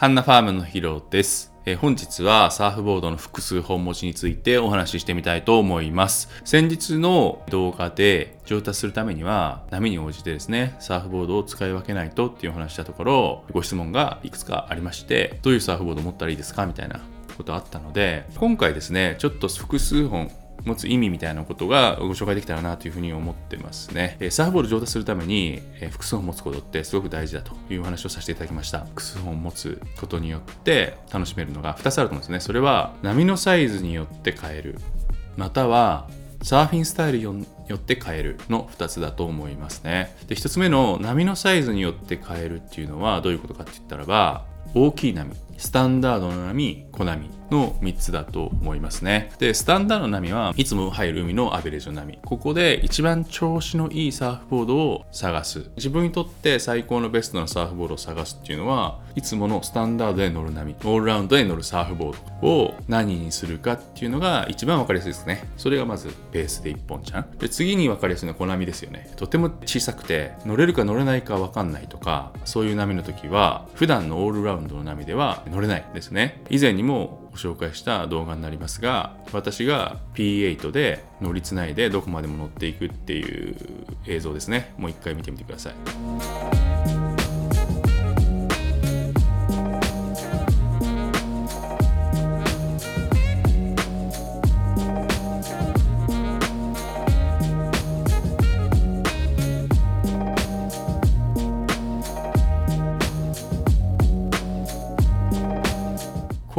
ハンナファームのヒロです。え本日はサーフボードの複数本持ちについてお話ししてみたいと思います。先日の動画で上達するためには波に応じてですね、サーフボードを使い分けないとっていうお話したところ、ご質問がいくつかありまして、どういうサーフボード持ったらいいですかみたいなことあったので、今回ですね、ちょっと複数本持つ意味みたいなことがご紹介できたらなというふうに思ってますね。えサーフボール上達するために、え複数本持つことってすごく大事だという話をさせていただきました。複数本持つことによって楽しめるのが2つあると思うんですね。それは波のサイズによって変える。またはサーフィンスタイルによって変えるの2つだと思いますね。で、1つ目の波のサイズによって変えるっていうのはどういうことかって言ったらば、大きい波、スタンダードの波、小波。の3つだと思いますね。で、スタンダードの波はいつも入る海のアベレージの波。ここで一番調子のいいサーフボードを探す。自分にとって最高のベストなサーフボードを探すっていうのは、いつものスタンダードで乗る波、オールラウンドで乗るサーフボードを何にするかっていうのが一番わかりやすいですね。それがまずベースで1本じゃん。で、次にわかりやすいのは小波ですよね。とても小さくて乗れるか乗れないかわかんないとか、そういう波の時は、普段のオールラウンドの波では乗れないですね。以前にもご紹介した動画になりますが私が P8 で乗りつないでどこまでも乗っていくっていう映像ですねもう一回見てみてください。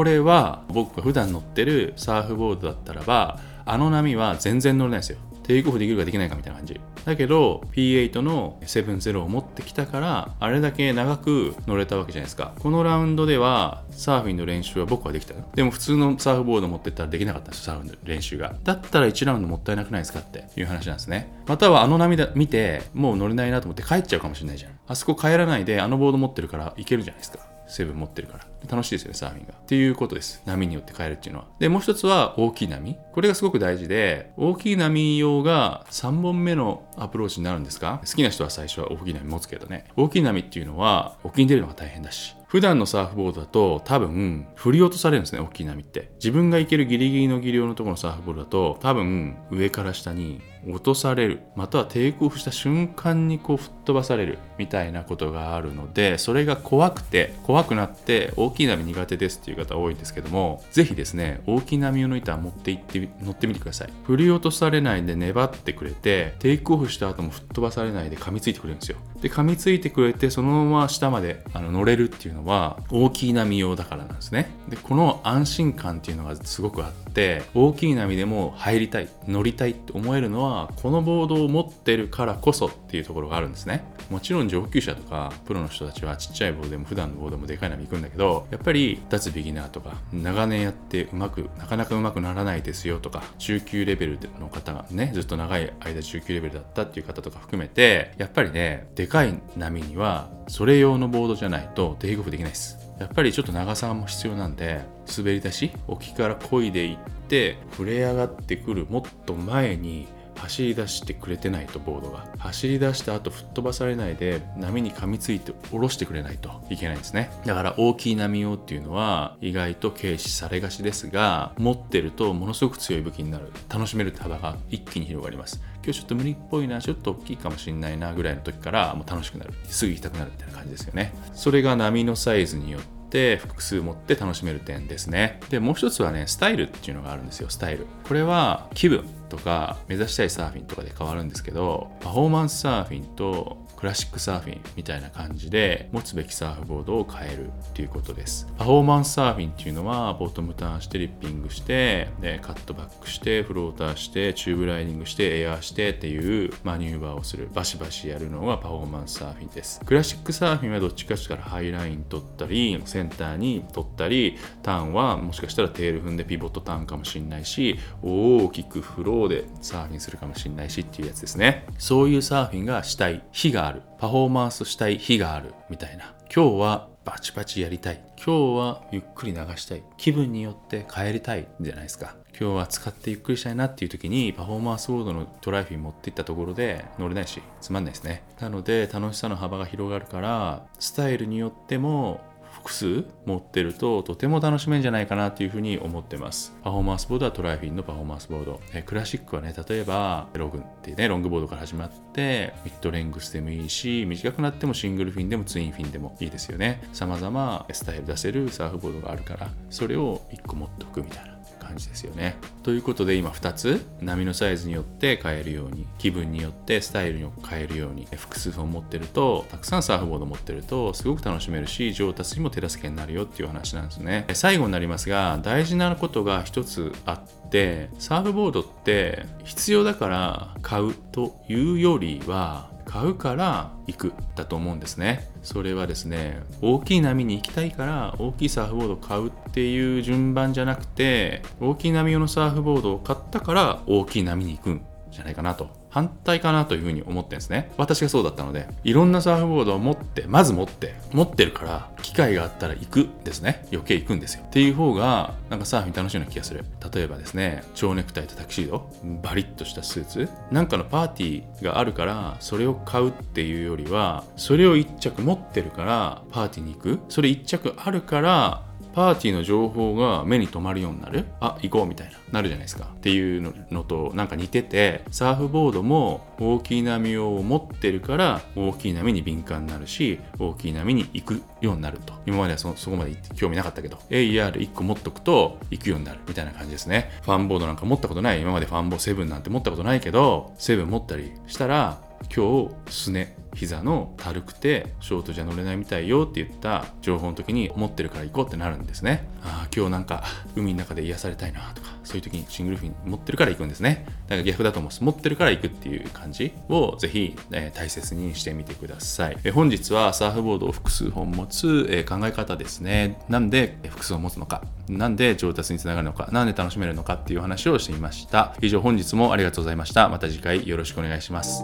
これは僕が普段乗ってるサーフボードだったらばあの波は全然乗れないですよ。テイクオフできるかできないかみたいな感じ。だけど P8 の7-0を持ってきたからあれだけ長く乗れたわけじゃないですか。このラウンドではサーフィンの練習は僕はできたでも普通のサーフボード持ってったらできなかったんですよサーフィンの練習が。だったら1ラウンドもったいなくないですかっていう話なんですね。またはあの波だ見てもう乗れないなと思って帰っちゃうかもしれないじゃん。あそこ帰らないであのボード持ってるからいけるじゃないですか。成分持ってるから。楽しいですよね、サーフィンが。っていうことです。波によって変えるっていうのは。で、もう一つは大きい波。これがすごく大事で、大きい波用が3本目のアプローチになるんですか？好きな人は最初は大きい波持つけどね。大きい波っていうのは沖に出るのが大変だし。普段のサーフボードだと多分振り落とされるんですね、大きい波って。自分が行けるギリギリの技量のところのサーフボードだと多分上から下に落とされる。またはテイクオフした瞬間にこう吹っ飛ばされるみたいなことがあるのでそれが怖くて怖くなって大きい波苦手ですっていう方多いんですけどもぜひですね大きい波を抜いた持って行って乗ってみてください。振り落とされないで粘ってくれてテイクオフした後も吹っ飛ばされないで噛みついてくれるんですよ。で噛みついてくれてそのまま下まであの乗れるっていうのは大きい波用だからなんですね。でこの安心感っていうのがすごくあって大きい波でも入りたい乗りたいって思えるのはこのボードを持ってるからこそっていうところがあるんですね。もちろん上級者とかプロの人たちはちっちゃいボードでも普段のボードもでかい波行くんだけどやっぱり脱ビギナーとか長年やってうまくなかなかうまくならないですよとか中級レベルの方がねずっと長い間中級レベルだったっていう方とか含めてやっぱりねでかい波にはそれ用のボードじゃないとテイクオフできないです。やっぱりちょっと長さも必要なんで滑り出し沖から漕いでいって触れ上がってくるもっと前に走り出してくれてないとボードが。走り出した後吹っ飛ばされないで波に噛みついて下ろしてくれないと。いけないんですね。だから大きい波用っていうのは意外と軽視されがちですが持ってるとものすごく強い武器になる。楽しめるって幅が一気に広がります。今日ちょっと無理っぽいなちょっと大きいかもしれないなぐらいの時からもう楽しくなる。すぐ行きたくなるみたいな感じですよね。それが波のサイズによって複数持って楽しめる点ですね。でもう一つはねスタイルっていうのがあるんですよスタイル。これは気分。とか目指したいサーフィンとかで変わるんですけどパフォーマンスサーフィンとクラシックサーフィンみたいな感じで持つべきサーフボードを変えるっていうことです。パフォーマンスサーフィンっていうのはボトムターンしてリッピングしてでカットバックしてフローターしてチューブライディングしてエアーしてっていうマニューバーをする。バシバシやるのがパフォーマンスサーフィンです。クラシックサーフィンはどっちかしたらハイライン取ったりセンターに取ったりターンはもしかしたらテール踏んでピボットターンかもしれないし大きくフロー型でサーフィンするかもしれないしっていうやつですね。そういうサーフィンがしたい日がある。パフォーマンスしたい日があるみたいな。今日はバチバチやりたい。今日はゆっくり流したい。気分によって帰りたいじゃないですか。今日は使ってゆっくりしたいなっていう時にパフォーマンスボードのトライフィン持っていったところで乗れないしつまんないですね。なので楽しさの幅が広がるからスタイルによっても複数持ってるととても楽しめんじゃないかなというふうに思ってます。パフォーマンスボードはトライフィンのパフォーマンスボード。えクラシックはね例えばログっていうねロングボードから始まってミッドレングスでもいいし短くなってもシングルフィンでもツインフィンでもいいですよね。様々スタイル出せるサーフボードがあるからそれを1個持っておくみたいな。感じですよね。ということで今2つ波のサイズによって変えるように気分によってスタイルを変えるように複数本持ってるとたくさんサーフボード持ってるとすごく楽しめるし上達にも手助けになるよっていう話なんですね。最後になりますが大事なことが1つあってサーフボードって必要だから買うというよりは買うから行くだと思うんですね。それはですね大きい波に行きたいから大きいサーフボードを買うっていう順番じゃなくて大きい波用のサーフボードを買ったから大きい波に行くんじゃないかなと。反対かなというふうに思ってんですね。私がそうだったので、いろんなサーフボードを持って、まず持って、持ってるから、機会があったら行くですね。余計行くんですよ。っていう方が、なんかサーフィン楽しいような気がする。例えばですね、蝶ネクタイとタキシード、バリッとしたスーツ、なんかのパーティーがあるから、それを買うっていうよりは、それを1着持ってるから、パーティーに行く。それ1着あるから、パーティーの情報が目に留まるようになる？あ行こうみたいな。なるじゃないですか。っていうのとなんか似ててサーフボードも大きい波を持ってるから大きい波に敏感になるし大きい波に行くようになると。今まではそこまで興味なかったけど。AER1 個持っとくと行くようになるみたいな感じですね。ファンボードなんか持ったことない。今までファンボー7なんて持ったことないけど7持ったりしたら今日すね膝の軽くてショートじゃ乗れないみたいよって言った情報の時に持ってるから行こうってなるんですね。ああ今日なんか海の中で癒されたいなとかそういう時にシングルフィン持ってるから行くんですね。だから逆だと思うんです。持ってるから行くっていう感じをぜひ、えー、大切にしてみてください、えー、本日はサーフボードを複数本持つ、えー、考え方ですね。なんで複数を持つのか。なんで上達につながるのか。なんで楽しめるのかっていう話をしてみました。以上本日もありがとうございました。また次回よろしくお願いします。